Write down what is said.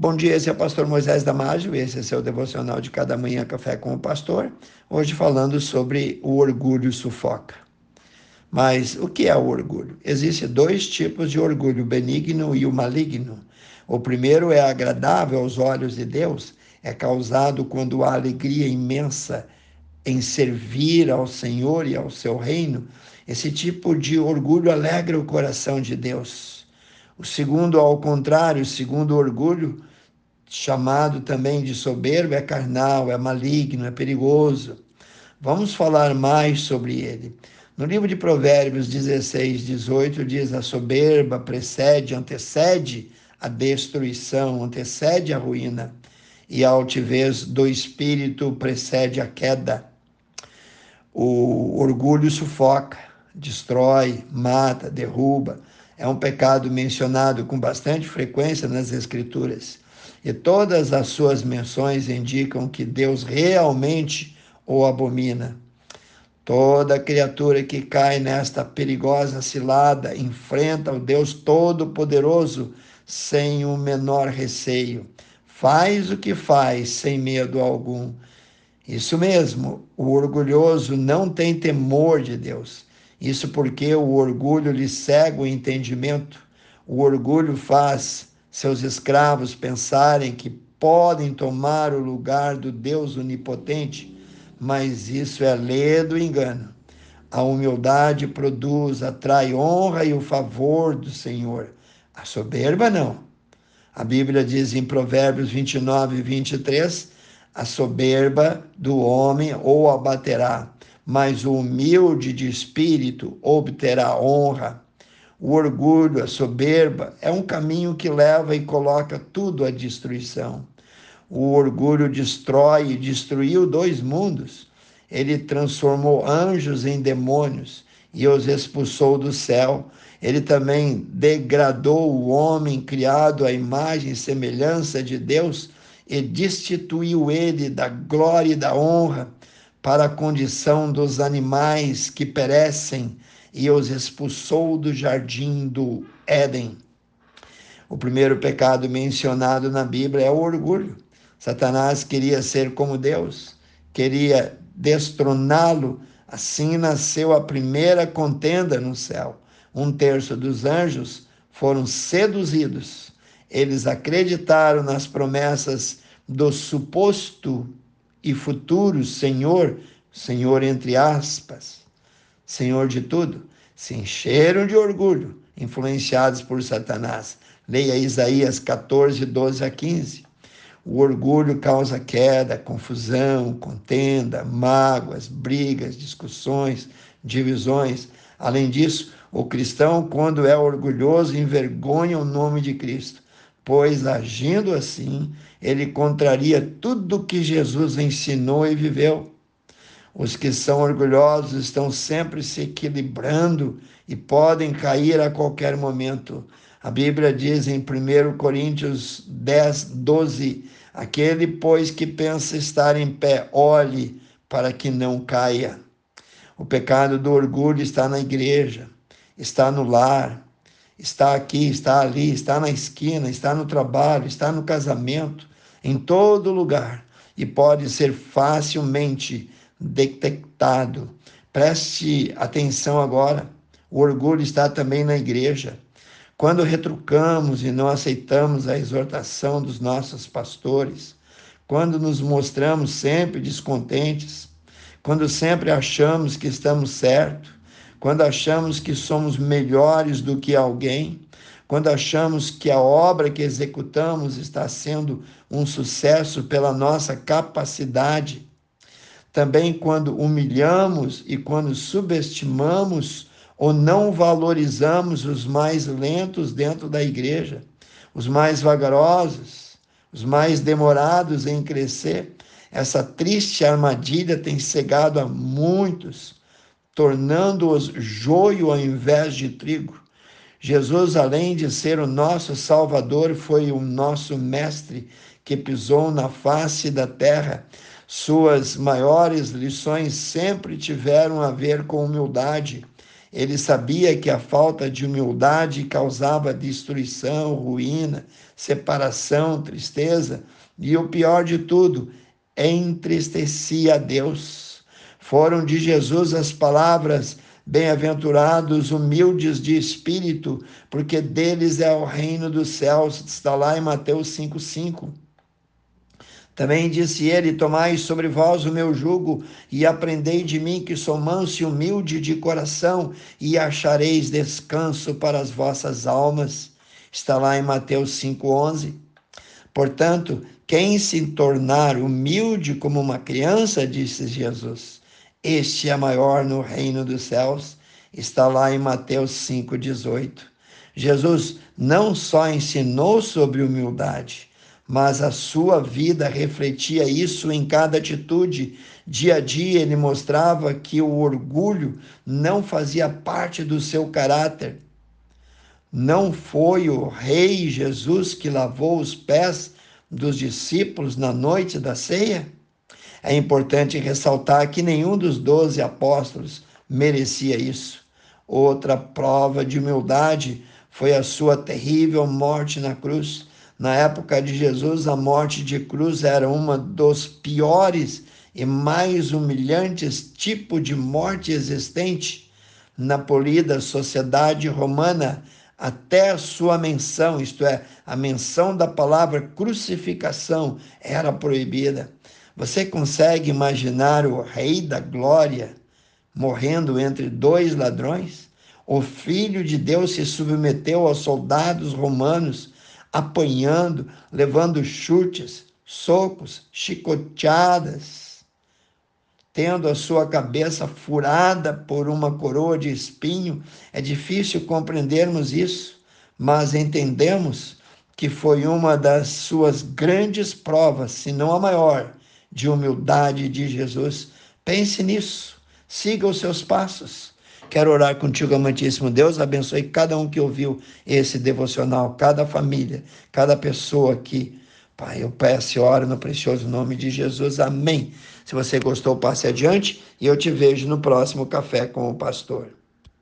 Bom dia, esse é o pastor Moisés Damásio, esse é seu devocional de cada manhã café com o pastor. Hoje falando sobre o orgulho sufoca. Mas o que é o orgulho? Existem dois tipos de orgulho, o benigno e o maligno. O primeiro é agradável aos olhos de Deus, é causado quando há alegria imensa em servir ao Senhor e ao seu reino. Esse tipo de orgulho alegra o coração de Deus. O segundo, ao contrário, o segundo orgulho, chamado também de soberbo, é carnal, é maligno, é perigoso. Vamos falar mais sobre ele. No livro de Provérbios 16, 18, diz: A soberba precede, antecede a destruição, antecede a ruína, e a altivez do espírito precede a queda. O orgulho sufoca, destrói, mata, derruba. É um pecado mencionado com bastante frequência nas Escrituras. E todas as suas menções indicam que Deus realmente o abomina. Toda criatura que cai nesta perigosa cilada enfrenta o Deus Todo-Poderoso sem o menor receio. Faz o que faz sem medo algum. Isso mesmo, o orgulhoso não tem temor de Deus. Isso porque o orgulho lhe cega o entendimento. O orgulho faz seus escravos pensarem que podem tomar o lugar do Deus onipotente, mas isso é ledo engano. A humildade produz, atrai honra e o favor do Senhor. A soberba não. A Bíblia diz em Provérbios 29 23: a soberba do homem ou abaterá, mas o humilde de espírito obterá honra. O orgulho, a soberba, é um caminho que leva e coloca tudo à destruição. O orgulho destrói e destruiu dois mundos. Ele transformou anjos em demônios e os expulsou do céu. Ele também degradou o homem criado à imagem e semelhança de Deus e destituiu ele da glória e da honra para a condição dos animais que perecem e os expulsou do jardim do Éden. O primeiro pecado mencionado na Bíblia é o orgulho. Satanás queria ser como Deus, queria destroná-lo. Assim nasceu a primeira contenda no céu. Um terço dos anjos foram seduzidos. Eles acreditaram nas promessas do suposto e futuro Senhor, Senhor entre aspas, Senhor de tudo, se encheram de orgulho, influenciados por Satanás. Leia Isaías 14, 12 a 15. O orgulho causa queda, confusão, contenda, mágoas, brigas, discussões, divisões. Além disso, o cristão, quando é orgulhoso, envergonha o nome de Cristo, pois agindo assim, ele contraria tudo que Jesus ensinou e viveu. Os que são orgulhosos estão sempre se equilibrando e podem cair a qualquer momento. A Bíblia diz em 1 Coríntios 10, 12: Aquele, pois, que pensa estar em pé, olhe para que não caia. O pecado do orgulho está na igreja, está no lar, está aqui, está ali, está na esquina, está no trabalho, está no casamento, em todo lugar e pode ser facilmente detectado. Preste atenção agora. O orgulho está também na igreja. Quando retrucamos e não aceitamos a exortação dos nossos pastores, quando nos mostramos sempre descontentes, quando sempre achamos que estamos certos, quando achamos que somos melhores do que alguém, quando achamos que a obra que executamos está sendo um sucesso pela nossa capacidade, também quando humilhamos e quando subestimamos ou não valorizamos os mais lentos dentro da igreja, os mais vagarosos, os mais demorados em crescer. Essa triste armadilha tem cegado a muitos, tornando-os joio ao invés de trigo. Jesus, além de ser o nosso Salvador, foi o nosso Mestre que pisou na face da terra suas maiores lições sempre tiveram a ver com humildade Ele sabia que a falta de humildade causava destruição, ruína, separação, tristeza e o pior de tudo, entristecia a Deus. Foram de Jesus as palavras: Bem-aventurados humildes de espírito, porque deles é o reino dos céus. Está lá em Mateus 5,5. Também disse ele: Tomai sobre vós o meu jugo e aprendei de mim, que sou manso e humilde de coração, e achareis descanso para as vossas almas. Está lá em Mateus 5,11. Portanto, quem se tornar humilde como uma criança, disse Jesus, este é maior no reino dos céus. Está lá em Mateus 5,18. Jesus não só ensinou sobre humildade, mas a sua vida refletia isso em cada atitude. Dia a dia ele mostrava que o orgulho não fazia parte do seu caráter. Não foi o rei Jesus que lavou os pés dos discípulos na noite da ceia? É importante ressaltar que nenhum dos doze apóstolos merecia isso. Outra prova de humildade foi a sua terrível morte na cruz. Na época de Jesus, a morte de cruz era uma dos piores e mais humilhantes tipos de morte existente na polida sociedade romana, até a sua menção, isto é, a menção da palavra crucificação, era proibida. Você consegue imaginar o Rei da Glória morrendo entre dois ladrões? O Filho de Deus se submeteu aos soldados romanos apanhando, levando chutes, socos, chicoteadas, tendo a sua cabeça furada por uma coroa de espinho. É difícil compreendermos isso, mas entendemos que foi uma das suas grandes provas, se não a maior, de humildade de Jesus. Pense nisso, siga os seus passos. Quero orar contigo, amantíssimo Deus. Abençoe cada um que ouviu esse devocional, cada família, cada pessoa aqui. Pai, eu peço e oro no precioso nome de Jesus. Amém. Se você gostou, passe adiante e eu te vejo no próximo Café com o Pastor.